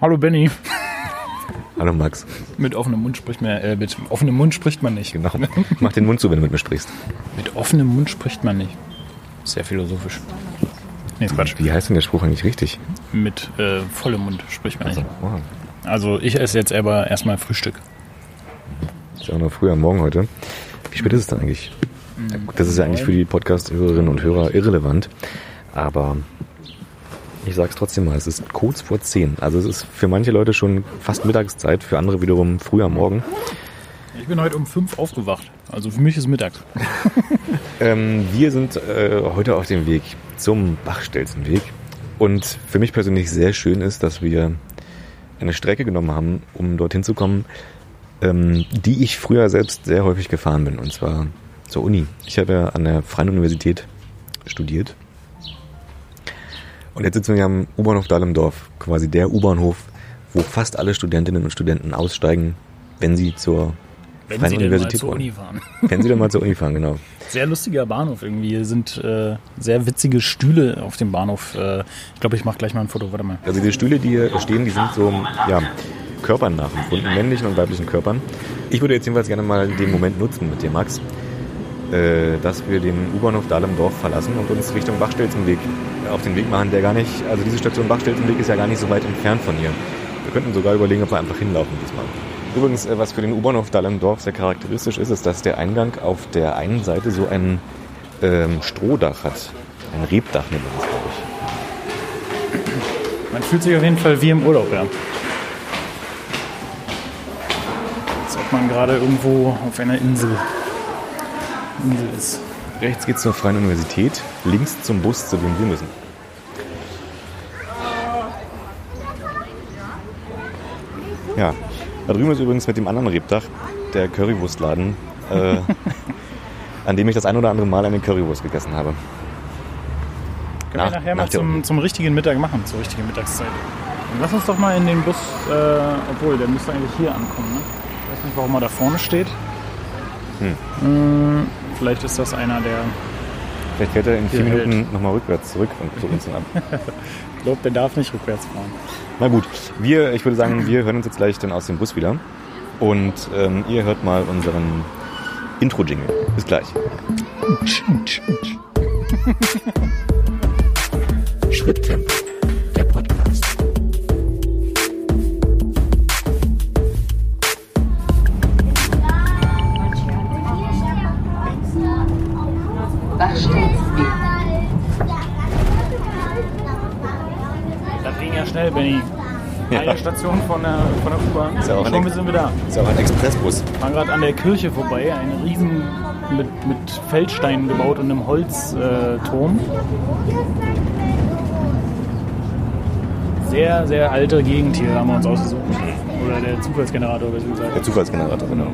Hallo Benny. Hallo Max. Mit offenem Mund spricht man, äh, mit offenem Mund spricht man nicht. Genau. Mach den Mund zu, wenn du mit mir sprichst. Mit offenem Mund spricht man nicht. Sehr philosophisch. Nee, Quatsch. Wie heißt denn der Spruch eigentlich richtig? Mit äh, vollem Mund spricht man Also, nicht. wow. Also ich esse jetzt aber erstmal Frühstück. Ist ja auch noch früh am Morgen heute. Wie spät ist es dann eigentlich? Gut, das ist ja eigentlich für die Podcast-Hörerinnen und Hörer irrelevant. Aber ich sag's trotzdem mal, es ist kurz vor 10. Also es ist für manche Leute schon fast Mittagszeit, für andere wiederum früh am Morgen. Ich bin heute um fünf aufgewacht. Also für mich ist mittags. Ähm, wir sind äh, heute auf dem Weg zum Bachstelzenweg. Und für mich persönlich sehr schön ist, dass wir eine Strecke genommen haben, um dorthin zu kommen, ähm, die ich früher selbst sehr häufig gefahren bin. Und zwar zur Uni. Ich habe ja an der Freien Universität studiert. Und jetzt sitzen wir hier am U-Bahnhof Dahlem-Dorf. Quasi der U-Bahnhof, wo fast alle Studentinnen und Studenten aussteigen, wenn sie zur Wenn Freien Sie denn mal Universität zur. Uni fahren. Wenn sie dann mal zur Uni fahren, genau. Sehr lustiger Bahnhof irgendwie. Hier sind äh, sehr witzige Stühle auf dem Bahnhof. Äh, ich glaube, ich mache gleich mal ein Foto. Warte mal. Also die Stühle, die hier stehen, die sind so ja, Körpern nachempfunden, männlichen und weiblichen Körpern. Ich würde jetzt jedenfalls gerne mal den Moment nutzen mit dir, Max, äh, dass wir den U-Bahnhof Dahlem-Dorf verlassen und uns Richtung Bachstelzenweg auf den Weg machen, der gar nicht, also diese Station Bachstelzenweg ist ja gar nicht so weit entfernt von hier. Wir könnten sogar überlegen, ob wir einfach hinlaufen diesmal. Übrigens, äh, was für den U-Bahnhof Dahlem-Dorf sehr charakteristisch ist, ist, dass der Eingang auf der einen Seite so ein ähm, Strohdach hat. Ein Rebdach nennt man das, glaube ich. Man fühlt sich auf jeden Fall wie im Urlaub, ja. Als ob man gerade irgendwo auf einer Insel, Insel ist. Rechts geht's zur Freien Universität, links zum Bus, zu dem wir müssen. Ja, da drüben ist übrigens mit dem anderen Rebdach der Currywurstladen, äh, an dem ich das ein oder andere Mal eine Currywurst gegessen habe. Können Nach- wir nachher nach mal zum, zum richtigen Mittag machen, zur richtigen Mittagszeit. Dann lass uns doch mal in den Bus, äh, obwohl, der müsste eigentlich hier ankommen, ne? Ich weiß nicht, warum er da vorne steht. Hm, vielleicht ist das einer der, Vielleicht fährt er in vier hält. Minuten nochmal rückwärts zurück und zu uns ab. ich glaube, der darf nicht rückwärts fahren. Na gut, wir, ich würde sagen, wir hören uns jetzt gleich dann aus dem Bus wieder. Und ähm, ihr hört mal unseren Intro-Jingle. Bis gleich. Schritttempo, Ging ja Benny. Eine Station von der, von der U-Bahn. ja auch Schon eine- sind wir da. Ist ja auch ein Expressbus. Wir fahren gerade an der Kirche vorbei. Ein riesen mit, mit Feldsteinen gebaut und einem Holzturm. Äh, Turm. sehr, sehr alte Gegend hier haben wir uns ausgesucht. Oder der Zufallsgenerator, besser gesagt. Der Zufallsgenerator, genau.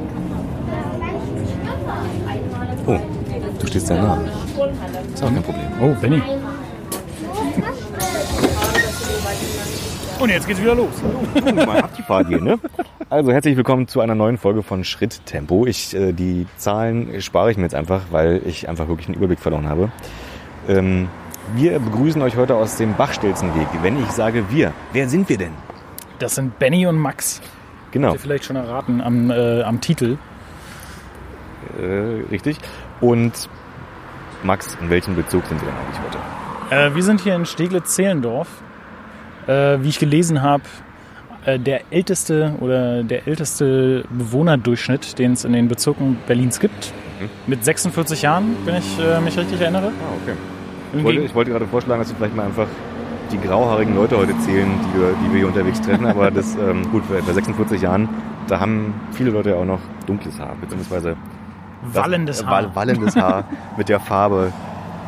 Oh, du stehst sehr nah. Ist auch kein Problem. Oh, Benny. Und jetzt geht's wieder los. Mal ab die Fahrt hier, ne? Also herzlich willkommen zu einer neuen Folge von Schritttempo. Ich, äh, die Zahlen spare ich mir jetzt einfach, weil ich einfach wirklich einen Überblick verloren habe. Ähm, wir begrüßen euch heute aus dem Bachstelzenweg. Wenn ich sage wir, wer sind wir denn? Das sind Benny und Max. Genau, Habt ihr vielleicht schon erraten am, äh, am Titel. äh, richtig. Und Max, in welchem Bezug sind wir denn eigentlich heute? Äh, wir sind hier in Steglitz-Zehlendorf. Äh, wie ich gelesen habe, äh, der älteste oder der älteste Bewohnerdurchschnitt, den es in den Bezirken Berlins gibt. Mhm. Mit 46 Jahren, wenn ich äh, mich richtig erinnere. Ah, okay. Ich wollte, ich wollte gerade vorschlagen, dass wir vielleicht mal einfach die grauhaarigen Leute heute zählen, die wir, die wir hier unterwegs treffen. Aber das, ähm, gut, bei bei 46 Jahren, da haben viele Leute ja auch noch dunkles Haar, beziehungsweise das- Wallendes äh, Haar. wall- Wallendes Haar mit der Farbe,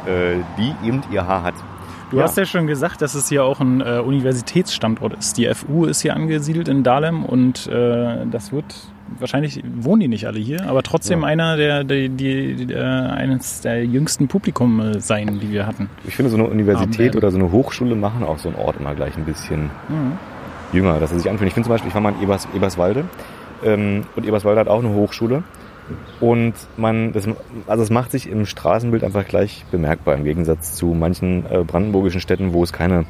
äh, die eben ihr Haar hat. Du hast ja schon gesagt, dass es hier auch ein äh, Universitätsstandort ist. Die FU ist hier angesiedelt in Dahlem und äh, das wird wahrscheinlich wohnen die nicht alle hier, aber trotzdem Ja. einer der, die, die, äh, eines der jüngsten Publikum äh, sein, die wir hatten. Ich finde, so eine Universität Abend. oder so eine Hochschule machen auch so einen Ort immer gleich ein bisschen jünger, dass er sich anfühlt. Ich finde zum Beispiel, ich war mal in Ebers, Eberswalde ähm, und Eberswalde hat auch eine Hochschule. Und man, das, also es macht sich im Straßenbild einfach gleich bemerkbar im Gegensatz zu manchen äh, brandenburgischen Städten, wo es keine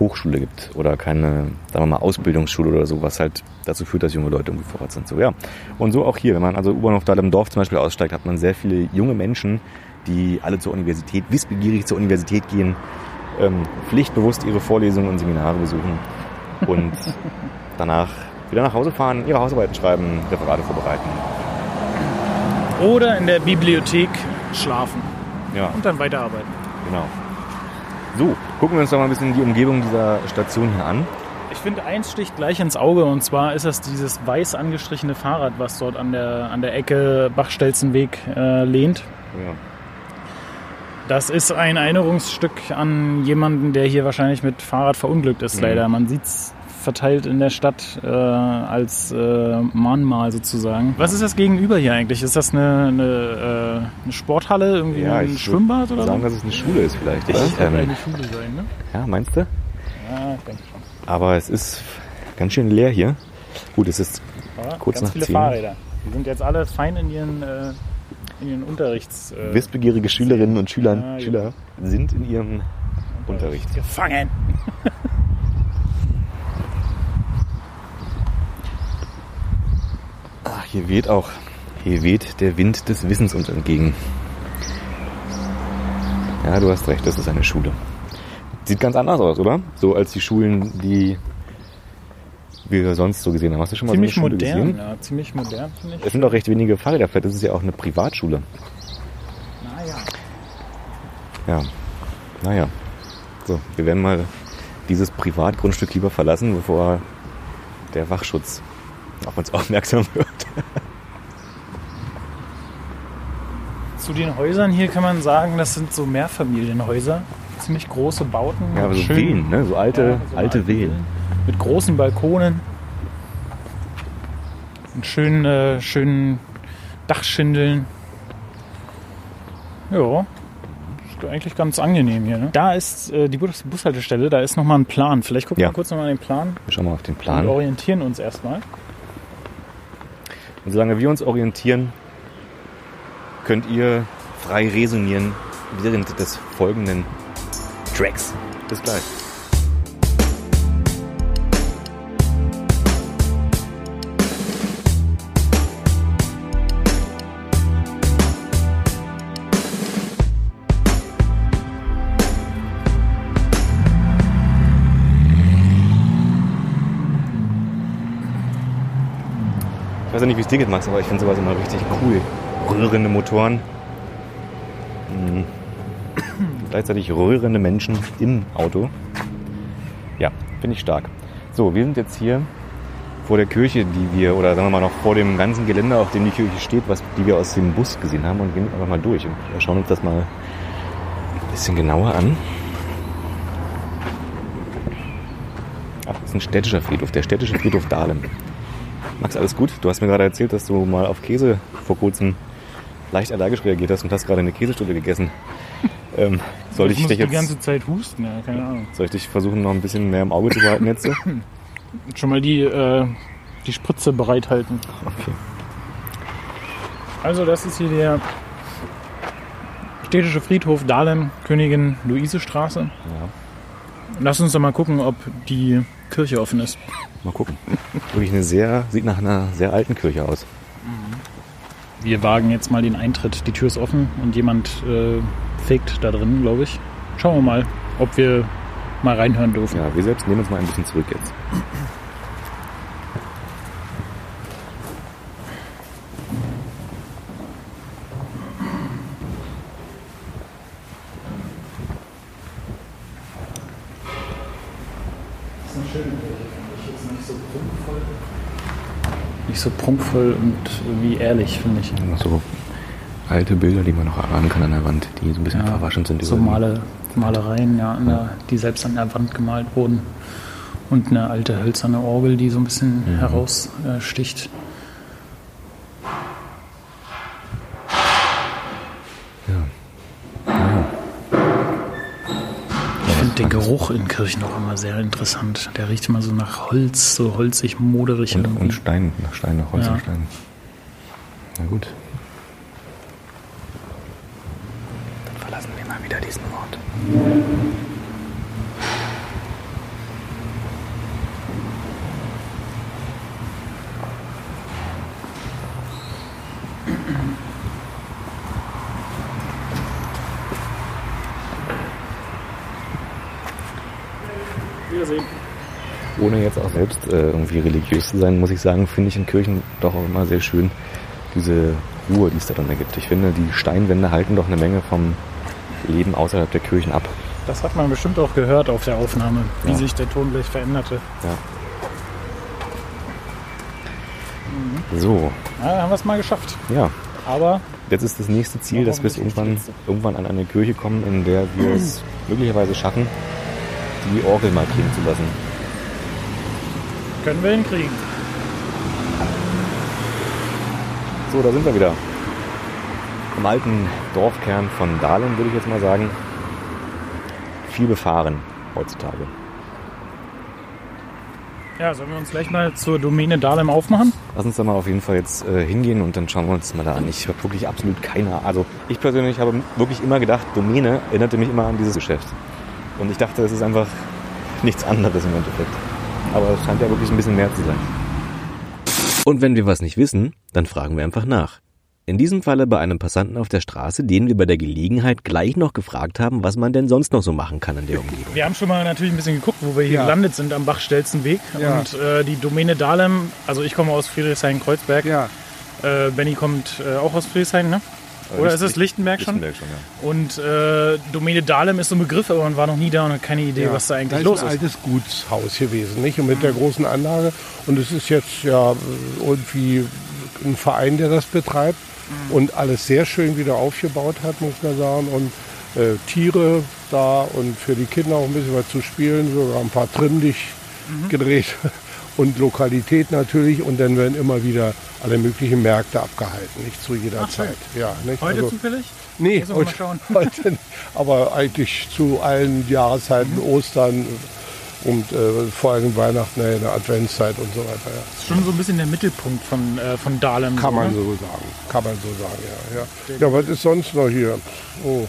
Hochschule gibt oder keine, sagen wir mal, Ausbildungsschule oder so, was halt dazu führt, dass junge Leute irgendwie vor Ort sind. So, ja. Und so auch hier, wenn man also U-Bahnhof Dahlem Dorf zum Beispiel aussteigt, hat man sehr viele junge Menschen, die alle zur Universität, wissbegierig zur Universität gehen, ähm, pflichtbewusst ihre Vorlesungen und Seminare besuchen und danach wieder nach Hause fahren, ihre Hausarbeiten schreiben, Referate vorbereiten. Oder in der Bibliothek schlafen Ja, und dann weiterarbeiten. genau. So, gucken wir uns doch mal ein bisschen die Umgebung dieser Station hier an. Ich finde, eins sticht gleich ins Auge und zwar ist das dieses weiß angestrichene Fahrrad, was dort an der, an der Ecke Bachstelzenweg äh, lehnt. Ja. Das ist ein Erinnerungsstück an jemanden, der hier wahrscheinlich mit Fahrrad verunglückt ist, Mhm. leider. Man sieht es verteilt in der Stadt äh, als äh, Mahnmal sozusagen. Was ist das gegenüber hier eigentlich? Ist das eine, eine, äh, eine Sporthalle, irgendwie Ja, ein ich Schwimmbad oder Sagen, so? dass es eine Schule ist vielleicht, oder? Ich Ähm, eine Schule sein, ne? ja, meinst du? Ja, ich denke schon. Aber es ist ganz schön leer hier. Gut, es ist Aber Kurz ganz nach viele 10. Fahrräder. Die sind jetzt alle fein in ihren, äh, in ihren Unterrichts... Äh, wissbegierige Schülerinnen und Schüler, Ja, ja. Schüler sind in ihrem Unterricht. gefangen. hier weht auch, hier weht der Wind des Wissens uns entgegen. Ja, du hast recht, das ist eine Schule. Sieht ganz anders aus, oder? So als die Schulen, die wir sonst so gesehen haben. Hast du schon mal Ziemlich so eine Schule modern, gesehen? ja, ziemlich modern, finde ich. Es sind auch recht wenige Fahrräder. Vielleicht ist es ja auch eine Privatschule. Naja. Ja, naja. So, wir werden mal dieses Privatgrundstück lieber verlassen, bevor der Wachschutz auf uns aufmerksam wird. Zu den Häusern hier kann man sagen, das sind so Mehrfamilienhäuser. Ziemlich große Bauten. Ja, aber so Schön- Villen, ne? So alte, Ja, so alte Villen. Mit großen Balkonen. Und schönen, äh, schönen Dachschindeln. Ja. Ist eigentlich ganz angenehm hier. Ne? Da ist äh, die Bus Bushaltestelle, da ist nochmal ein Plan. Vielleicht gucken Ja. wir kurz nochmal den Plan. Wir schauen mal auf den Wir Plan. orientieren uns erstmal. Und solange wir uns orientieren, könnt ihr frei resonieren während des folgenden Tracks. Bis gleich. Weiß nicht, wie es dir geht, Max, aber ich finde sowas immer richtig cool. Rührende Motoren. Mhm. Gleichzeitig rührende Menschen im Auto. Ja, finde ich stark. So, wir sind jetzt hier vor der Kirche, die wir, oder sagen wir mal noch vor dem ganzen Gelände, auf dem die Kirche steht, was, die wir aus dem Bus gesehen haben und gehen einfach mal durch und schauen uns das mal ein bisschen genauer an. Ach, das ist ein städtischer Friedhof, der städtische Friedhof Dahlem. Max, alles gut? Du hast mir gerade erzählt, dass du mal auf Käse vor kurzem leicht allergisch reagiert hast und hast gerade eine Käsestulle gegessen. ähm, soll ich muss dich die jetzt, ganze Zeit husten, ja, keine Ahnung. soll ich dich versuchen, noch ein bisschen mehr im Auge zu behalten jetzt? So? Schon mal die, äh, die Spritze bereithalten. Okay. Also das ist hier der städtische Friedhof Dahlem, Königin Luise Straße. Ja, Lass uns doch mal gucken, ob die Kirche offen ist. mal gucken. Wirklich eine sehr, sieht nach einer sehr alten Kirche aus. Wir wagen jetzt mal den Eintritt. Die Tür ist offen und jemand äh, fegt da drin, glaube ich. Schauen wir mal, ob wir mal reinhören dürfen. Ja, wir selbst nehmen uns mal ein bisschen zurück jetzt. Ist eine schöne Kirche, finde ich. Jetzt nicht so prunkvoll. Nicht so prunkvoll und wie ehrlich, finde ich. Noch so alte Bilder, die man noch erahnen kann an der Wand, die so ein bisschen verwaschen sind. So. Male, Malereien, ja, an der, die selbst an der Wand gemalt wurden. Und eine alte hölzerne Orgel, die so ein bisschen Mhm. heraussticht. Ich Geruch in Kirchen auch immer sehr interessant. Der riecht immer so nach Holz, so holzig, moderig. Und, und Stein, nach Stein, nach Holz Ja. und Stein. Na gut. Dann verlassen wir mal wieder diesen Ort. Selbst äh, irgendwie religiös zu sein, muss ich sagen, finde ich in Kirchen doch auch immer sehr schön diese Ruhe, die es da dann ergibt. Ich finde, die Steinwände halten doch eine Menge vom Leben außerhalb der Kirchen ab. Das hat man bestimmt auch gehört auf der Aufnahme, wie Ja. sich der Ton gleich veränderte. Ja. So, Ja, haben wir es mal geschafft. ja. Aber Jetzt ist das nächste Ziel, dass wir es irgendwann, irgendwann an eine Kirche kommen, in der wir es möglicherweise schaffen, die Orgel mal klingen zu lassen. Können wir hinkriegen. So, da sind wir wieder. Im alten Dorfkern von Dahlem, würde ich jetzt mal sagen. Viel befahren heutzutage. Ja, sollen wir uns gleich mal zur Domäne Dahlem aufmachen? Lass uns da mal auf jeden Fall jetzt äh, hingehen und dann schauen wir uns das mal da an. Ich habe wirklich absolut keine. Also ich persönlich habe wirklich immer gedacht, Domäne erinnerte mich immer an dieses Geschäft. Und ich dachte, es ist einfach nichts anderes im Endeffekt. Aber es scheint ja wirklich ein bisschen mehr zu sein. Und wenn wir was nicht wissen, dann fragen wir einfach nach. In diesem Falle bei einem Passanten auf der Straße, den wir bei der Gelegenheit gleich noch gefragt haben, was man denn sonst noch so machen kann in der Umgebung. Wir haben schon mal natürlich ein bisschen geguckt, wo wir hier Ja. gelandet sind am Bachstelzenweg. Ja. Und äh, die Domäne Dahlem, also ich komme aus Friedrichshain-Kreuzberg. Ja, Äh, Benny kommt äh, auch aus Friedrichshain, ne? Oder ist es Lichtenberg schon? Lichtenberg schon, ja. Und äh, Domäne Dahlem ist so ein Begriff, aber man war noch nie da und hat keine Idee, ja. was da eigentlich ist los ein ist. altes Gutshaus gewesen, nicht? Und mit der großen Anlage. Und es ist jetzt ja irgendwie ein Verein, der das betreibt Mhm. und alles sehr schön wieder aufgebaut hat, muss man sagen. Und äh, Tiere da und für die Kinder auch ein bisschen was zu spielen, sogar ein paar Trimmdich Mhm. gedreht und Lokalität natürlich. Und dann werden immer wieder alle möglichen Märkte abgehalten, nicht zu jeder Ach, schön. Zeit. Ja, nicht? Heute Also- zufällig? Nee, heute, heute nicht. aber eigentlich zu allen Jahreszeiten, Ostern und äh, vor allem Weihnachten, äh, in der Adventszeit und so weiter. Ja. Das ist schon so ein bisschen der Mittelpunkt von, äh, von Dahlem. Kann so, man ne? so sagen. Kann man so sagen, ja. Ja, ja was ist sonst noch hier? Oh.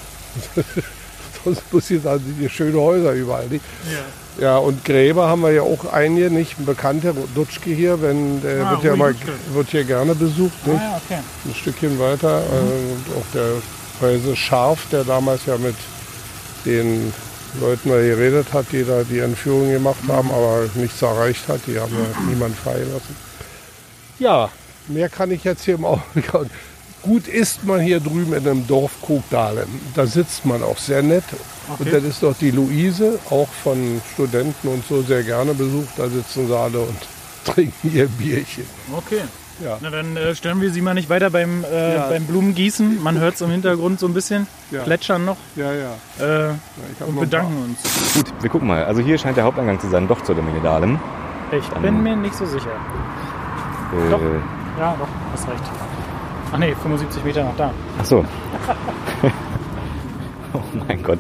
sonst muss ich sagen, sind hier schöne Häuser überall. Nicht? Ja. Ja, und Gräber haben wir ja auch einige, nicht? Ein bekannter Dutschke hier, wenn, der Ah, wird, ja mal, wird hier gerne besucht. Nicht? Ah, okay. ein Stückchen weiter. Äh, und auch der Weise Scharf, der damals ja mit den Leuten da geredet hat, die da die Entführung gemacht haben, aber nichts erreicht hat. Die haben ja niemand freigelassen. Ja, mehr kann ich jetzt hier im Augenblick. Gut isst man hier drüben in einem Dorf Kogdalen. Da sitzt man auch sehr nett. Und Okay. dann ist doch die Luise, auch von Studenten und so sehr gerne besucht. Da sitzen sie alle und trinken ihr Bierchen. Okay. Ja. Na, dann äh, stören wir Sie mal nicht weiter beim, äh, Ja. beim Blumengießen. Man hört es im Hintergrund so ein bisschen. Ja. Plätschern noch. Ja, ja. Äh, und noch bedanken uns. Gut, wir gucken mal. Also hier scheint der Haupteingang zu sein, doch zur Domäne Dahlem. Ich bin mir nicht so sicher. Äh, Doch. Ja, doch, hast recht. Ach nee, 75 Meter nach da. Ach so. oh mein Gott.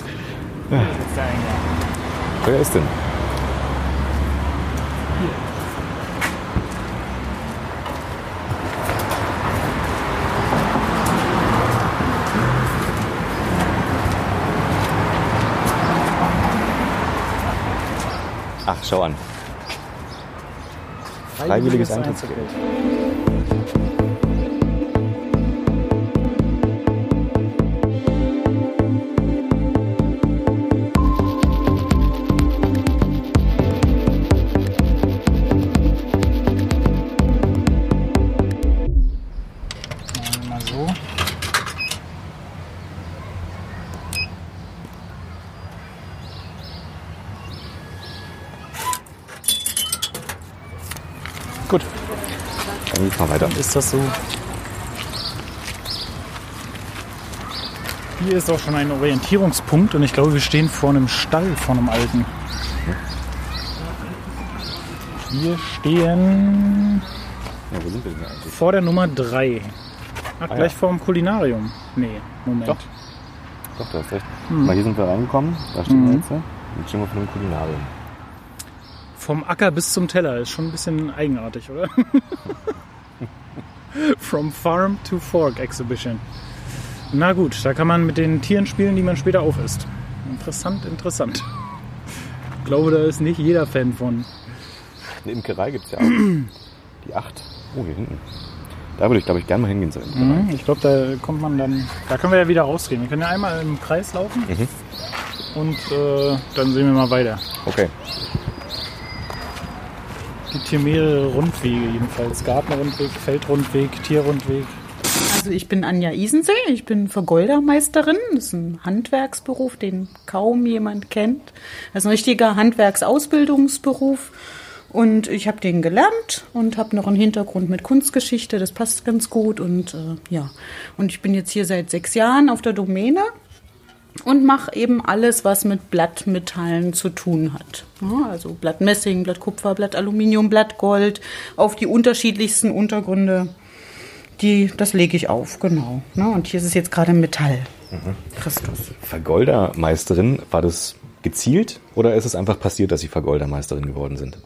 Wer ist denn? Ach, schau an. Freiwilliges Eintrittsgeld. Ist das so. Hier ist auch schon ein Orientierungspunkt und ich glaube, wir stehen vor einem Stall, vor einem alten. Wir stehen Ja, wo sind wir denn eigentlich? vor der Nummer 3. Ach, Ah, gleich ja. vor dem Kulinarium. Nee, Moment. Doch. Doch, du hast recht. Mal hier sind wir reingekommen. Da stehen Mhm. wir jetzt. Jetzt stehen wir vor dem Kulinarium. Vom Acker bis zum Teller ist schon ein bisschen eigenartig, oder? From Farm to Fork Exhibition. Na gut, da kann man mit den Tieren spielen, die man später aufisst. Interessant, interessant. Ich glaube, da ist nicht jeder Fan von. Eine Imkerei gibt es ja auch. Die acht. Oh, hier hinten. Da würde ich, glaube ich, gerne mal hingehen zur. Mhm, Ich glaube, da kommt man dann. Da können wir ja wieder rausgehen. Wir können ja einmal im Kreis laufen Mhm. und äh, dann sehen wir mal weiter. Okay. Gibt hier mehrere Rundwege jedenfalls. Gartenrundweg, Feldrundweg, Tierrundweg. Also ich bin Anja Isensee, ich bin Vergoldermeisterin. Das ist ein Handwerksberuf, den kaum jemand kennt. Das ist ein richtiger Handwerksausbildungsberuf. Und ich habe den gelernt und habe noch einen Hintergrund mit Kunstgeschichte, das passt ganz gut. Und äh, ja, und ich bin jetzt hier seit sechs Jahren auf der Domäne und mache eben alles, was mit Blattmetallen zu tun hat. Ja, also Blattmessing, Blattkupfer, Blattaluminium, Blattgold auf die unterschiedlichsten Untergründe. Die, das lege ich auf, genau. Ne? Und hier ist es jetzt gerade Metall. Christus. Vergoldermeisterin, war das gezielt oder ist es einfach passiert, dass Sie Vergoldermeisterin geworden sind?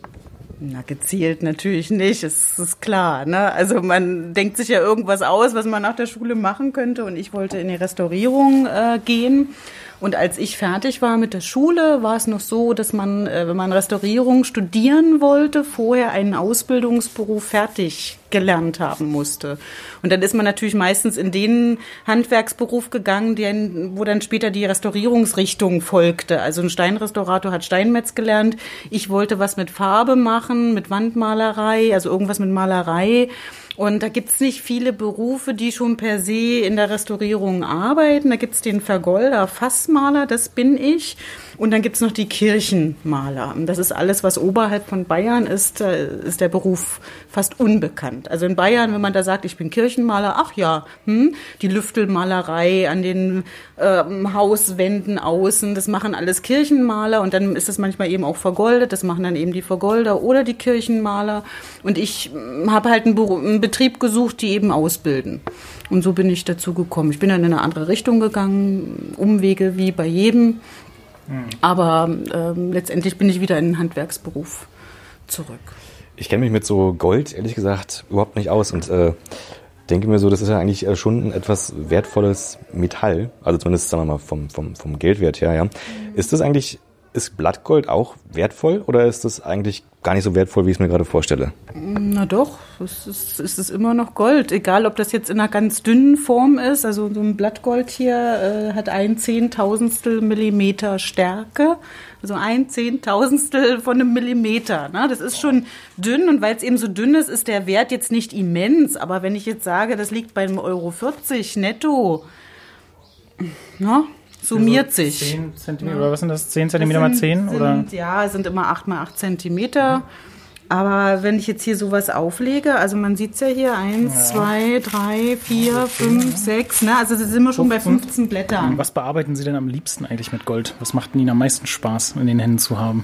Na, gezielt natürlich nicht, es ist klar. Ne? Also man denkt sich ja irgendwas aus, was man nach der Schule machen könnte. Und ich wollte in die Restaurierung äh, gehen. Und als ich fertig war mit der Schule, war es noch so, dass man, äh, wenn man Restaurierung studieren wollte, vorher einen Ausbildungsberuf fertig gelernt haben musste. Und dann ist man natürlich meistens in den Handwerksberuf gegangen, den, wo dann später die Restaurierungsrichtung folgte. Also ein Steinrestaurator hat Steinmetz gelernt. Ich wollte was mit Farbe machen, mit Wandmalerei, also irgendwas mit Malerei. Und da gibt's nicht viele Berufe, die schon per se in der Restaurierung arbeiten. Da gibt's den Vergolder Fassmaler, das bin ich. Und dann gibt's noch die Kirchenmaler. Das ist alles, was oberhalb von Bayern ist, da ist der Beruf fast unbekannt. Also in Bayern, wenn man da sagt, ich bin Kirchenmaler, ach ja, hm, die Lüftelmalerei an den ähm, Hauswänden außen, das machen alles Kirchenmaler und dann ist das manchmal eben auch vergoldet, das machen dann eben die Vergolder oder die Kirchenmaler. Und ich habe halt einen, Beru- einen Betrieb gesucht, die eben ausbilden. Und so bin ich dazu gekommen. Ich bin dann in eine andere Richtung gegangen, Umwege wie bei jedem. Aber ähm, letztendlich bin ich wieder in den Handwerksberuf zurück. Ich kenne mich mit so Gold, ehrlich gesagt, überhaupt nicht aus und äh, denke mir so, das ist ja eigentlich äh, schon ein etwas wertvolles Metall, also zumindest sagen wir mal vom, vom, vom Geldwert her, ja. Ist das eigentlich, ist Blattgold auch wertvoll oder ist das eigentlich gar nicht so wertvoll, wie ich es mir gerade vorstelle? Na doch, es ist, es ist immer noch Gold. Egal, ob das jetzt in einer ganz dünnen Form ist. Also so ein Blattgold hier äh, hat ein Zehntausendstel Millimeter Stärke. Also ein Zehntausendstel von einem Millimeter. Ne? Das ist schon dünn und weil es eben so dünn ist, ist der Wert jetzt nicht immens. Aber wenn ich jetzt sage, das liegt bei einem Euro 40 netto, ne? Summiert sich. 10 Zentimeter, oder was sind das? 10 Zentimeter mal Das 10? sind, oder? Sind, ja, es sind immer 8 mal 8 Zentimeter. Aber wenn ich jetzt hier sowas auflege, also man sieht es ja hier, 1, 2, 3, 4, 5, 6, ne? also da sind wir schon bei 15 Blättern. Was bearbeiten Sie denn am liebsten eigentlich mit Gold? Was macht Ihnen am meisten Spaß in den Händen zu haben?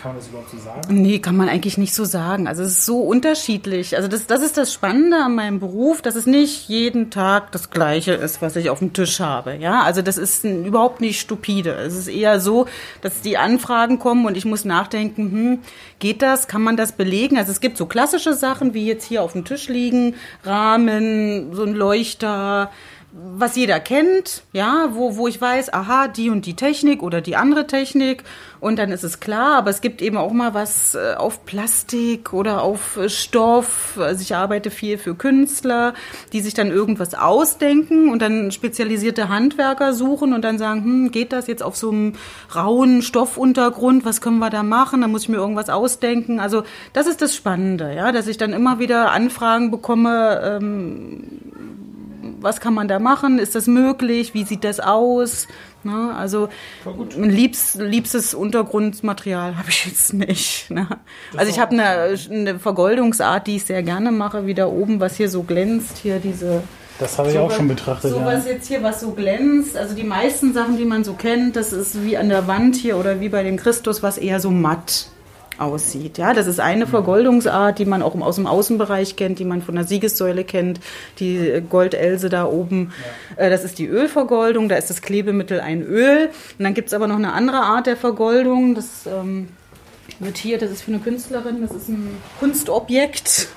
Kann man das überhaupt so sagen? Nee, kann man eigentlich nicht so sagen. Also es ist so unterschiedlich. Also das, das ist das Spannende an meinem Beruf, dass es nicht jeden Tag das Gleiche ist, was ich auf dem Tisch habe. Ja, also das ist ein, überhaupt nicht stupide. Es ist eher so, dass die Anfragen kommen und ich muss nachdenken, hm, geht das? Kann man das belegen? Also es gibt so klassische Sachen, wie jetzt hier auf dem Tisch liegen, Rahmen, so ein Leuchter, was jeder kennt, ja, wo, wo ich weiß, aha, die und die Technik oder die andere Technik und dann ist es klar, aber es gibt eben auch mal was äh, auf Plastik oder auf äh, Stoff. Also ich arbeite viel für Künstler, die sich dann irgendwas ausdenken und dann spezialisierte Handwerker suchen und dann sagen, hm, geht das jetzt auf so einem rauen Stoffuntergrund, was können wir da machen? Da muss ich mir irgendwas ausdenken. Also das ist das Spannende, ja, dass ich dann immer wieder Anfragen bekomme, ähm, was kann man da machen? Ist das möglich? Wie sieht das aus? Ne? Also ein liebs, liebstes Untergrundmaterial habe ich jetzt nicht. Ne? Also ich habe eine, eine Vergoldungsart, die ich sehr gerne mache, wie da oben, was hier so glänzt, hier diese Das habe ich auch schon betrachtet. Sowas Ja. jetzt hier, was so glänzt. Also die meisten Sachen, die man so kennt, das ist wie an der Wand hier oder wie bei dem Christus, was eher so matt aussieht. Ja, das ist eine Vergoldungsart, die man auch aus dem Außenbereich kennt, die man von der Siegessäule kennt, die Goldelse da oben. Äh, Das ist die Ölvergoldung, da ist das Klebemittel ein Öl. Und dann gibt's aber noch eine andere Art der Vergoldung, das ähm, wird hier, das ist für eine Künstlerin, das ist ein Kunstobjekt.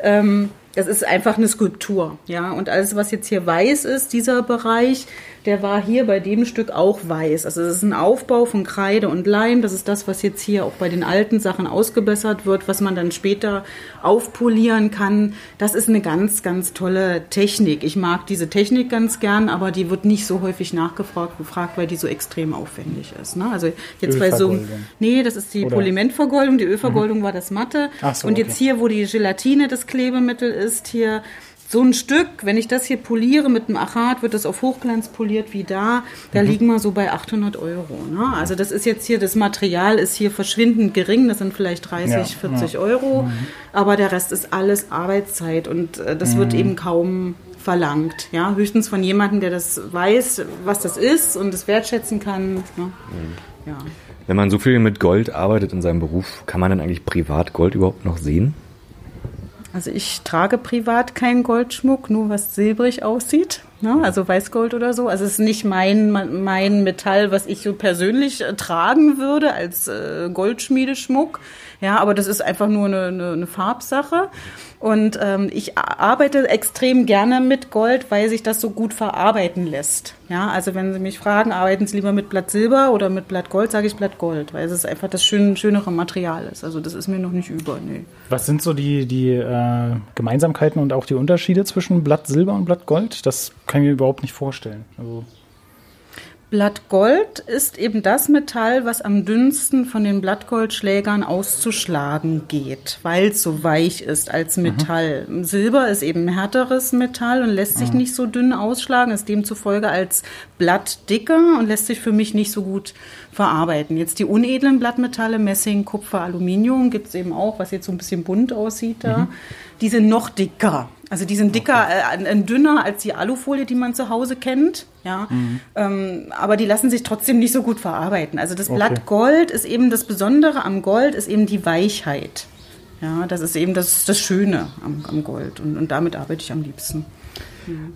Ähm, das ist einfach eine Skulptur, ja. Und alles, was jetzt hier weiß ist, dieser Bereich, der war hier bei dem Stück auch weiß. Also es ist ein Aufbau von Kreide und Leim. Das ist das, was jetzt hier auch bei den alten Sachen ausgebessert wird, was man dann später aufpolieren kann. Das ist eine ganz, ganz tolle Technik. Ich mag diese Technik ganz gern, aber die wird nicht so häufig nachgefragt, gefragt, weil die so extrem aufwendig ist. Ne? Also jetzt bei so, nee, das ist die Oder- Polimentvergoldung. Die Ölvergoldung war das Matte. Ach so, und jetzt okay. hier, wo die Gelatine das Klebemittel ist, hier so ein Stück, wenn ich das hier poliere mit einem Achat, wird das auf Hochglanz poliert wie da. Da Mhm. liegen wir so bei 800 Euro. Ne? Also das ist jetzt hier, das Material ist hier verschwindend gering. Das sind vielleicht 30, Ja, 40 ja. Euro. Aber der Rest ist alles Arbeitszeit und äh, das wird Mhm. eben kaum verlangt. Ja, höchstens von jemandem, der das weiß, was das ist und es wertschätzen kann. Ne? Mhm. Ja. Wenn man so viel mit Gold arbeitet in seinem Beruf, kann man dann eigentlich privat Gold überhaupt noch sehen? Also ich trage privat keinen Goldschmuck, nur was silbrig aussieht, ne? also Weißgold oder so. Also es ist nicht mein, mein Metall, was ich so persönlich äh, tragen würde als äh, Goldschmiedeschmuck. Ja, aber das ist einfach nur eine, eine, eine Farbsache. Und ähm, ich arbeite extrem gerne mit Gold, weil sich das so gut verarbeiten lässt. Ja, also wenn Sie mich fragen, arbeiten Sie lieber mit Blatt Silber oder mit Blatt Gold, sage ich Blatt Gold, weil es einfach das schön, schönere Material ist. Also das ist mir noch nicht über, nee. Was sind so die, die äh, Gemeinsamkeiten und auch die Unterschiede zwischen Blatt Silber und Blatt Gold? Das kann ich mir überhaupt nicht vorstellen. Also, Blatt Gold ist eben das Metall, was am dünnsten von den Blattgoldschlägern auszuschlagen geht, weil es so weich ist als Metall. Silber ist eben ein härteres Metall und lässt sich nicht so dünn ausschlagen, ist demzufolge als Blatt dicker und lässt sich für mich nicht so gut verarbeiten. Jetzt die unedlen Blattmetalle, Messing, Kupfer, Aluminium, gibt es eben auch, was jetzt so ein bisschen bunt aussieht da. Die sind noch dicker. Also die sind dicker, äh, äh, dünner als die Alufolie, die man zu Hause kennt. Ja, ähm, aber die lassen sich trotzdem nicht so gut verarbeiten. Also das Okay. Blatt Gold ist eben das Besondere am Gold, ist eben die Weichheit. Ja, das ist eben das, das Schöne am, am Gold und, und damit arbeite ich am liebsten.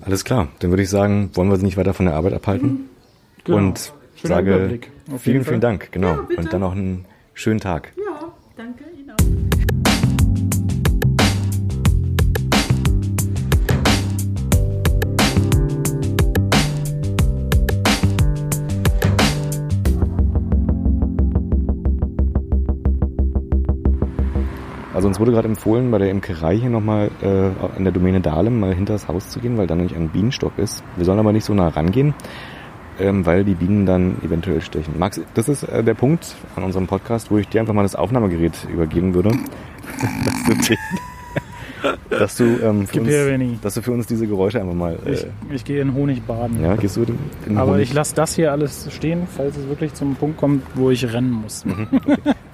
Alles klar, dann würde ich sagen, wollen wir Sie nicht weiter von der Arbeit abhalten? Genau. Und Schöner sage Überblick, auf vielen, jeden vielen Fall. Dank, genau. bitte. Und dann noch einen schönen Tag. Ja, danke Also uns wurde gerade empfohlen, bei der Imkerei hier nochmal äh, in der Domäne Dahlem mal hinter das Haus zu gehen, weil da nämlich ein Bienenstock ist. Wir sollen aber nicht so nah rangehen, ähm, weil die Bienen dann eventuell stechen. Max, das ist äh, der Punkt an unserem Podcast, wo ich dir einfach mal das Aufnahmegerät übergeben würde. dass du, ähm, für uns, dass du für uns diese Geräusche einfach mal... ich, Äh, ich gehe in Honig baden. ja, gehst du in, in Aber Honig? ich lasse das hier alles stehen, falls es wirklich zum Punkt kommt, wo ich rennen muss. Mhm.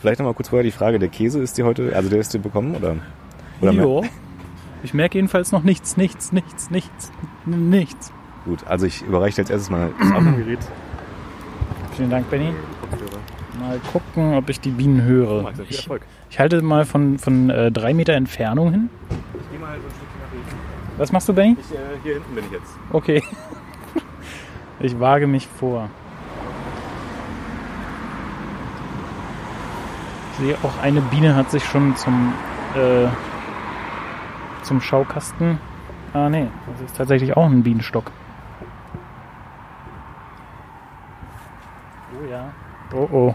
Vielleicht nochmal kurz vorher die Frage, der Käse ist dir heute, also der ist dir bekommen oder? oder Jo. Ich merke jedenfalls noch nichts, nichts, nichts, nichts, nichts. Gut, also ich überreiche dir jetzt erstes mal das Aufnahmegerät. Vielen Dank, Benny. Mal gucken, ob ich die Bienen höre. Viel Ich, Erfolg. ich halte mal von, von äh, drei Meter Entfernung hin. Ich gehe mal so ein Stückchen nach hinten. Was machst du, Benny? Ich, äh, hier hinten bin ich jetzt. Okay. Ich wage mich vor. Ich sehe auch eine Biene hat sich schon zum äh, zum Schaukasten. Ah nee, das ist tatsächlich auch ein Bienenstock. Oh ja. Oh oh.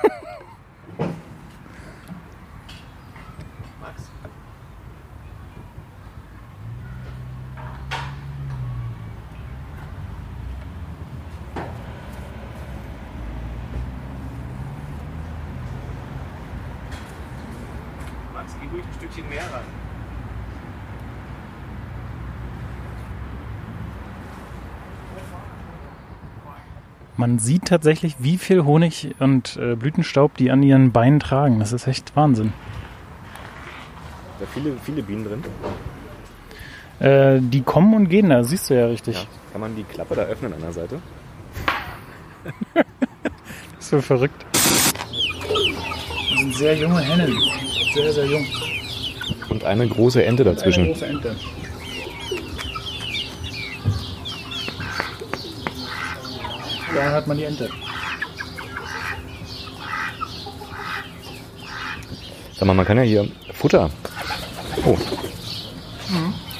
Man sieht tatsächlich, wie viel Honig und äh, Blütenstaub die an ihren Beinen tragen. Das ist echt Wahnsinn. Da viele, viele Bienen drin. Äh, die kommen und gehen, da siehst du ja richtig. Ja. Kann man die Klappe da öffnen an der Seite? Das ist so verrückt. Das sind sehr junge Hennen. Sehr, sehr jung. Und eine große Ente dazwischen. Eine große Ente. Da hat man die Ente. Sag mal, man kann ja hier Futter. Oh.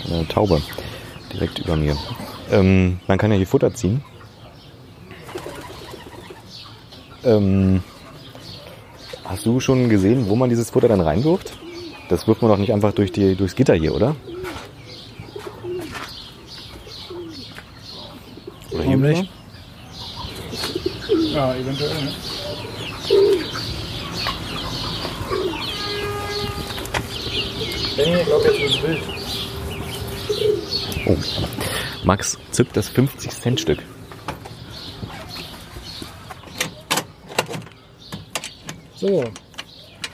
Eine Taube. Direkt über mir. Ähm, man kann ja hier Futter ziehen. Ähm, hast du schon gesehen, wo man dieses Futter dann reinwirft? Das wirft man doch nicht einfach durch die, durchs Gitter hier, oder? Oder Warum hier nicht? Ja, eventuell. Ne? Benny, ich glaube, jetzt ist wild. Oh. Max zückt das 50-Cent-Stück. So,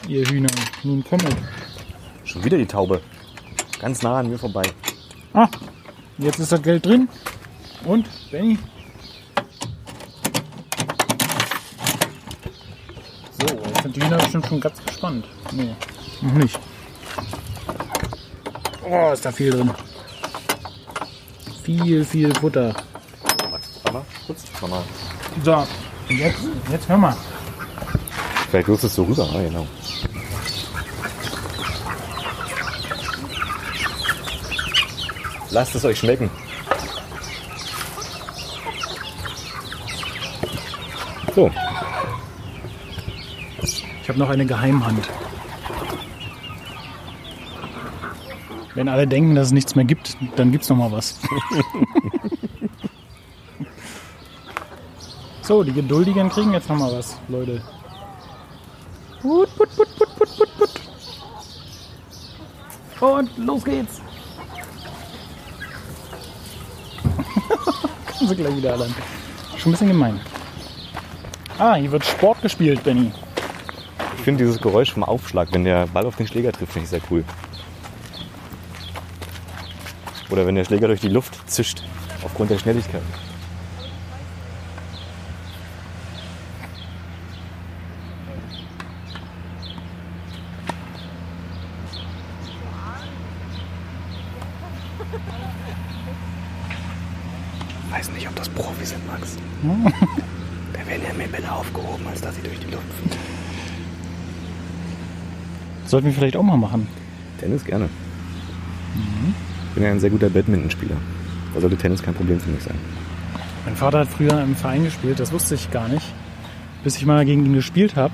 ihr Hühner, nun kommet. Schon wieder die Taube. Ganz nah an mir vorbei. Ah, jetzt ist das Geld drin. Und, Benny? Sind die Hühner bestimmt schon ganz gespannt. Nee, noch nicht. Oh, ist da viel drin. Viel, viel Futter. So, jetzt, jetzt hör mal. Vielleicht wirst du es so rüber. Ah, genau. Lasst es euch schmecken. So, Habe noch eine Geheimhand. Wenn alle denken, dass es nichts mehr gibt, dann gibt's noch mal was. so, die Geduldigen kriegen jetzt noch mal was, Leute. Put, put, put, put, put, put, put. Und los geht's. Kommen sie gleich wieder allein. Schon ein bisschen gemein. Ah, hier wird Sport gespielt, Benny. Ich finde dieses Geräusch vom Aufschlag, wenn der Ball auf den Schläger trifft, finde ich sehr cool. Oder wenn der Schläger durch die Luft zischt, aufgrund der Schnelligkeit. weiß nicht, ob das Profis sind, Max. Da werden ja mehr Bälle aufgehoben, als dass sie durch die Luft fliegen. Sollten wir vielleicht auch mal machen. Tennis gerne. Ich bin ja ein sehr guter Badmintonspieler. Da sollte Tennis kein Problem für mich sein. Mein Vater hat früher im Verein gespielt, das wusste ich gar nicht, bis ich mal gegen ihn gespielt habe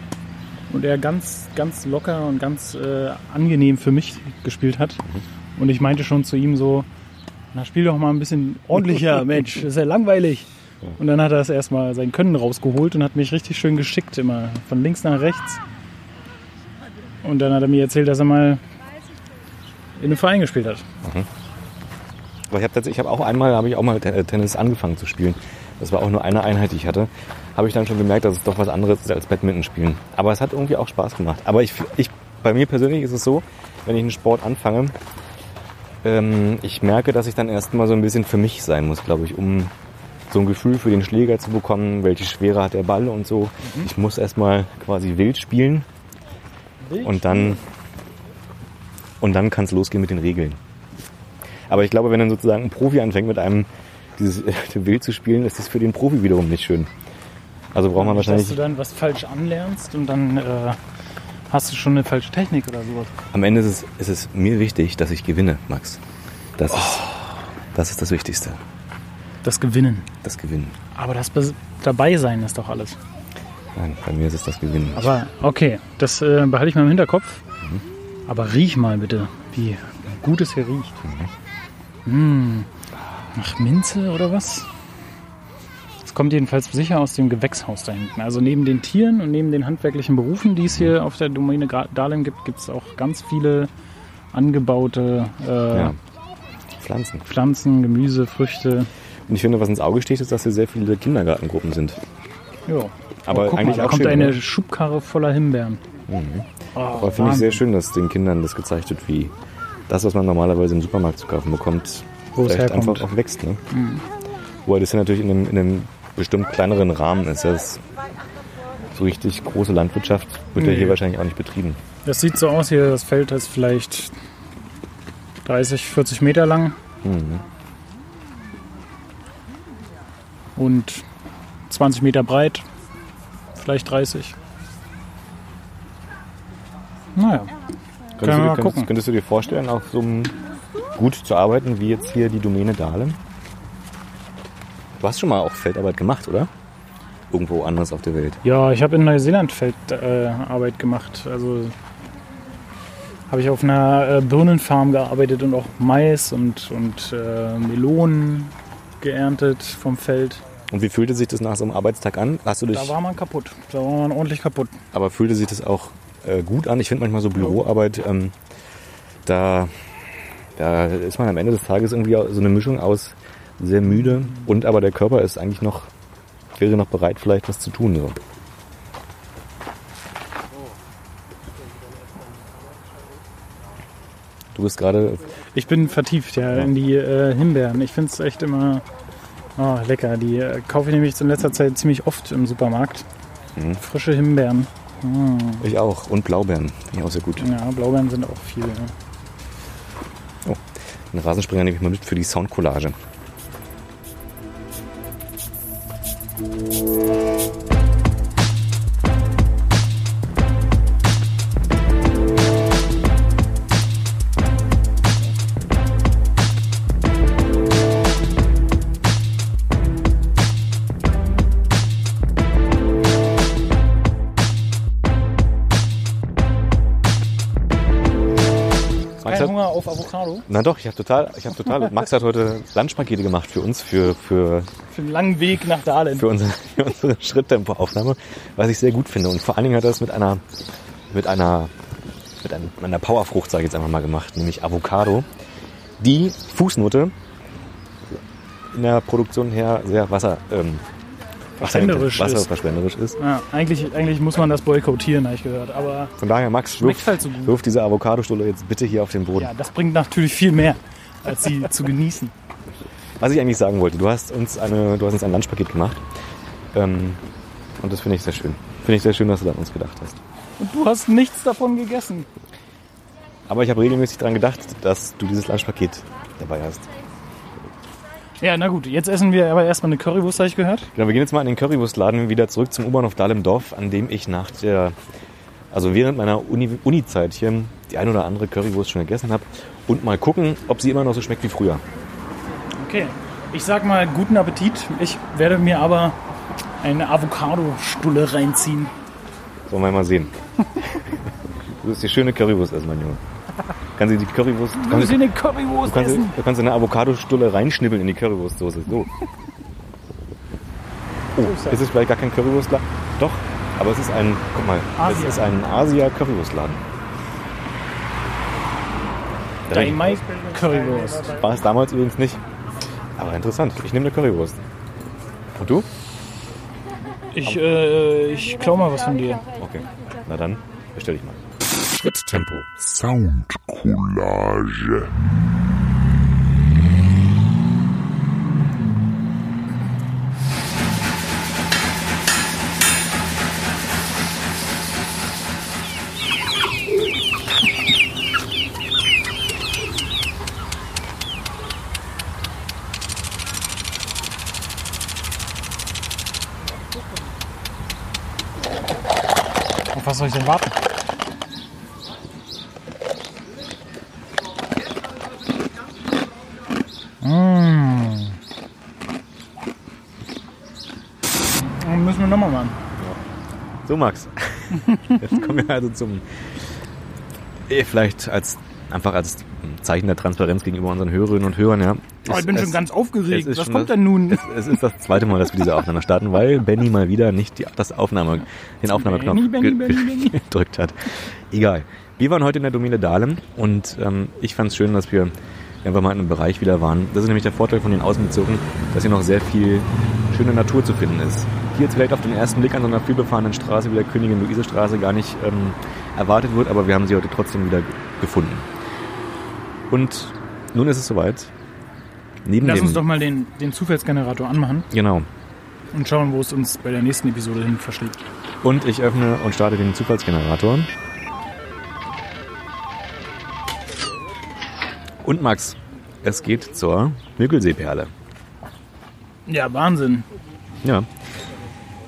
und er ganz, ganz locker und ganz äh, angenehm für mich gespielt hat. Und ich meinte schon zu ihm so, na spiel doch mal ein bisschen ordentlicher, Mensch, das ist ja langweilig. Und dann hat er es erstmal sein Können rausgeholt und hat mich richtig schön geschickt, immer von links nach rechts. Und dann hat er mir erzählt, dass er mal in einem Verein gespielt hat. Aber ich habe habe auch einmal, habe ich auch mal Te- Tennis angefangen zu spielen. Das war auch nur eine Einheit, die ich hatte. Habe ich dann schon gemerkt, dass es doch was anderes ist als Badminton spielen. Aber es hat irgendwie auch Spaß gemacht. Aber ich, ich, bei mir persönlich ist es so, wenn ich einen Sport anfange, ähm, ich merke, dass ich dann erstmal so ein bisschen für mich sein muss, glaube ich, um so ein Gefühl für den Schläger zu bekommen, welche Schwere hat der Ball und so. Ich muss erstmal quasi wild spielen und dann und dann kann es losgehen mit den Regeln. Aber ich glaube, wenn dann sozusagen ein Profi anfängt mit einem dieses Wild zu spielen, ist das für den Profi wiederum nicht schön. Also braucht man Nicht, dass wahrscheinlich du dann was falsch anlernst und dann äh, hast du schon eine falsche Technik oder sowas. am Ende ist es, ist es mir wichtig, dass ich gewinne, Max. Das ist das, ist das Wichtigste, Das Gewinnen. das Gewinnen. Aber das Bes- Dabeisein ist doch alles. Nein, bei mir ist es das Gewinnen. Aber okay, das äh, behalte ich mal im Hinterkopf. Aber riech mal bitte, wie gut es hier riecht. Mm. Nach Minze oder was? Es kommt jedenfalls sicher aus dem Gewächshaus da hinten. Also neben den Tieren und neben den handwerklichen Berufen, die es hier auf der Domäne Dahlem gibt, gibt es auch ganz viele angebaute äh, ja. Pflanzen. Pflanzen, Gemüse, Früchte. Und ich finde, was ins Auge sticht, ist, dass hier sehr viele Kindergartengruppen sind. Ja. Aber Oh, guck eigentlich mal, da kommt schön, eine oder? Schubkarre voller Himbeeren. Oh, Aber finde ich sehr schön, dass den Kindern das gezeigt wird, wie das, was man normalerweise im Supermarkt zu kaufen bekommt, Wo vielleicht einfach auch wächst. Ne? Wobei das ja natürlich in einem, in einem bestimmt kleineren Rahmen ist. Das so richtig große Landwirtschaft wird ja Nee. hier wahrscheinlich auch nicht betrieben. Das sieht so aus hier, das Feld ist vielleicht 30, 40 Meter lang Mhm. und 20 Meter breit, vielleicht 30. Naja, Könntest, wir du, dir- mal könntest, gucken. könntest du dir vorstellen, auf so einem gut zu arbeiten, wie jetzt hier die Domäne Dahlem? Du hast schon mal auch Feldarbeit gemacht, oder? irgendwo anders auf der Welt? Ja, ich habe in Neuseeland Feldarbeit äh, gemacht. Also habe ich auf einer äh, Birnenfarm gearbeitet und auch Mais und, und äh, Melonen geerntet vom Feld. Und wie fühlte sich das nach so einem Arbeitstag an? Hast du dich, Da war man kaputt. Da war man ordentlich kaputt. aber fühlte sich das auch äh, gut an? Ich finde manchmal so Büroarbeit, ähm, da, da ist man am Ende des Tages irgendwie so eine Mischung aus sehr müde und aber der Körper ist eigentlich noch, wäre noch bereit, vielleicht was zu tun. So. Du bist gerade, Ich bin vertieft ja, in die äh, Himbeeren. Ich finde es echt immer oh, lecker. Die äh, kaufe ich nämlich in letzter Zeit ziemlich oft im Supermarkt. Mhm. Frische Himbeeren. Mm. ich auch, und Blaubeeren, finde ich auch sehr gut. Ja, Blaubeeren sind auch viel. Ja. Den Rasensprenger nehme ich mal mit für die Soundcollage. Na doch, ich habe total, ich habe total. Max hat heute Lunchpakete gemacht für uns, für für für den langen Weg nach Dahlem. für unsere, für unsere Schritttempoaufnahme, was ich sehr gut finde. Und vor allen Dingen hat er es mit einer, mit einer, mit einem- einer Powerfrucht, sage ich jetzt einfach mal gemacht, nämlich Avocado, die Fußnote in der Produktion her sehr Wasser, ähm, Verschwenderisch ist. wasserverschwenderisch ist. Ja, eigentlich, eigentlich muss man das boykottieren, habe ich gehört. Aber Von daher, Max, wirf, halt so wirf diese Avocadostulle jetzt bitte hier auf den Boden. ja, das bringt natürlich viel mehr, als sie zu genießen. Was ich eigentlich sagen wollte, du hast uns eine, du hast uns ein Lunchpaket gemacht. Ähm, und das finde ich sehr schön. Finde ich sehr schön, dass du an uns gedacht hast. Und du hast nichts davon gegessen. Aber ich habe regelmäßig daran gedacht, dass du dieses Lunchpaket dabei hast. Ja, na gut, jetzt essen wir aber erstmal eine Currywurst, habe ich gehört. Genau, wir gehen jetzt mal in den Currywurstladen wieder zurück zum U-Bahnhof Dahlem-Dorf, an dem ich nach der, also während meiner Uni- Uni-Zeit hier die ein oder andere Currywurst schon gegessen habe und mal gucken, ob sie immer noch so schmeckt wie früher. Okay, ich sag mal guten Appetit. Ich werde mir aber eine Avocado-Stulle reinziehen. Sollen wir mal sehen. Du wirst die schöne Currywurst essen, mein Junge. Kannst du die Currywurst, Du kannst eine Currywurst du, kannst, essen. du kannst eine Avocadostulle reinschnibbeln in die Currywurstsoße. So. Oh, ist es vielleicht gar kein Currywurstladen? Doch, aber es ist ein, guck mal, Asia. es ist ein Asia-Currywurstladen. Daimai Currywurst. War es damals übrigens nicht. Aber interessant. Ich nehme eine Currywurst. Und du? Ich, äh, ich klau mal was von dir. Okay. Na dann, bestell ich mal. Schritttempo. Soundcollage. Was soll ich denn warten? Dann müssen wir nochmal machen. So, Max. Jetzt kommen wir also zum. Eh, Vielleicht als einfach als Zeichen der Transparenz gegenüber unseren Hörerinnen und Hörern, ja. Oh, ich bin Es- schon ganz aufgeregt. Was kommt das- denn nun? Es, es ist das zweite Mal, dass wir diese Aufnahme starten, weil Benny mal wieder nicht die, das Aufnahme, den Aufnahmeknopf Benny, Benny, ge- Benny, Benny. gedrückt hat. Egal. Wir waren heute in der Domäne Dahlem und ähm, ich fand es schön, dass wir einfach mal in einem Bereich wieder waren. Das ist nämlich der Vorteil von den Außenbezirken, dass hier noch sehr viel schöne Natur zu finden ist. Die jetzt vielleicht auf den ersten Blick an so einer vielbefahrenen Straße wie der Königin-Luise-Straße gar nicht ähm, erwartet wird, aber wir haben sie heute trotzdem wieder gefunden. Und nun ist es soweit. Neben Lass uns doch mal den, den Zufallsgenerator anmachen Genau. und schauen, wo es uns bei der nächsten Episode hin verschlägt. Und ich öffne und starte den Zufallsgenerator. Und Max, es geht zur Müggelseeperle. Ja, Wahnsinn. Ja,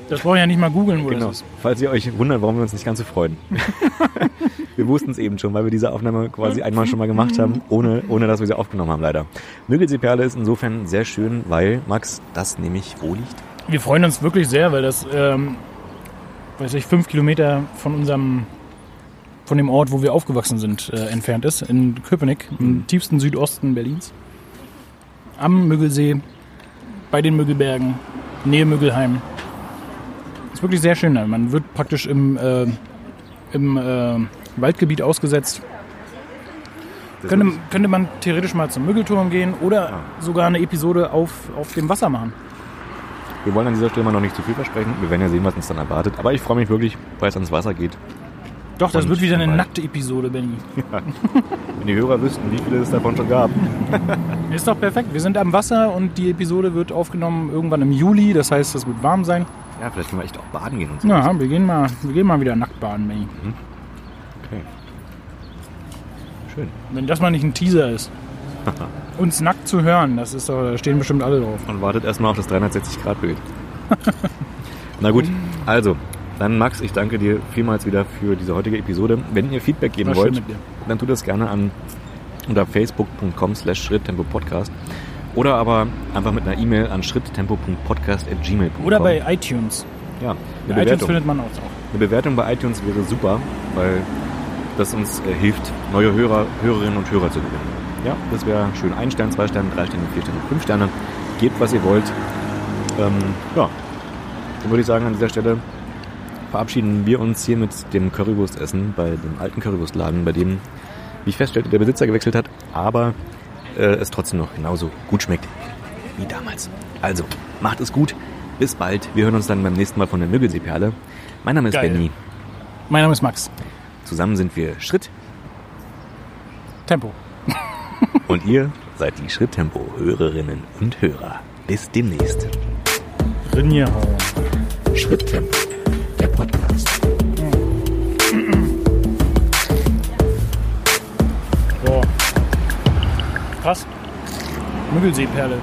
Das brauche ich ja nicht mal googeln, wo genau. das ist. Falls ihr euch wundert, warum wir uns nicht ganz so freuen. wir wussten es eben schon, weil wir diese Aufnahme quasi einmal schon mal gemacht haben, ohne, ohne dass wir sie aufgenommen haben, leider. Müggelseeperle ist insofern sehr schön, weil, Max, das nämlich wo liegt? wir freuen uns wirklich sehr, weil das, ähm, weiß ich, fünf Kilometer von unserem, von dem Ort, wo wir aufgewachsen sind, äh, entfernt ist, in Köpenick, im tiefsten Südosten Berlins. Am Müggelsee, bei den Müggelbergen, Nähe Müggelheim. Ist wirklich sehr schön. Man wird praktisch im, äh, im äh, Waldgebiet ausgesetzt. Könnte, könnte man theoretisch mal zum Müggelturm gehen oder sogar eine Episode auf, auf dem Wasser machen. Wir wollen an dieser Stelle mal noch nicht zu viel versprechen. Wir werden ja sehen, was uns dann erwartet. Aber ich freue mich wirklich, weil es ans Wasser geht. Doch, das Und wird wieder eine nackte Episode, Benny. Wenn die Hörer wüssten, wie viele es davon schon gab. Ist doch perfekt. Wir sind am Wasser und die Episode wird aufgenommen irgendwann im Juli. Das heißt, es wird warm sein. Ja, vielleicht können wir echt auch baden gehen und so. Ja, wir gehen mal, wir gehen mal wieder nackt baden, Benny. Okay. Schön. Wenn das mal nicht ein Teaser ist. Uns nackt zu hören, das ist doch, da stehen bestimmt alle drauf. Und wartet erstmal auf das 360-Grad-Bild. Na gut, also, dann Max, ich danke dir vielmals wieder für diese heutige Episode. Wenn ihr Feedback geben wollt, dann tut das gerne an unter facebook.com slash schritttempopodcast oder aber einfach mit einer E-Mail an schritttempo.podcast.gmail.com Oder bei iTunes. ja, eine Bei iTunes Bewertung. findet man uns auch. Eine Bewertung bei iTunes wäre super, weil das uns äh, hilft, neue Hörer, Hörerinnen und Hörer zu gewinnen. Ja, das wäre schön. Ein Stern, zwei Sterne, drei Sterne, vier Sterne, fünf Sterne. Gebt, was ihr wollt. Ähm, ja, dann würde ich sagen, an dieser Stelle verabschieden wir uns hier mit dem Currywurstessen bei dem alten Currywurstladen, bei dem, wie ich feststellte, der Besitzer gewechselt hat, aber äh, es trotzdem noch genauso gut schmeckt wie damals. Also, macht es gut. Bis bald. Wir hören uns dann beim nächsten Mal von der Müggelseeperle. Mein Name ist Geil. Benny. Mein Name ist Max. Zusammen sind wir Schritt Tempo. und ihr seid die Schritttempo-Hörerinnen und Hörer. Bis demnächst. Rinjehauen. Schritttempo, Krass. Müggelseeperle.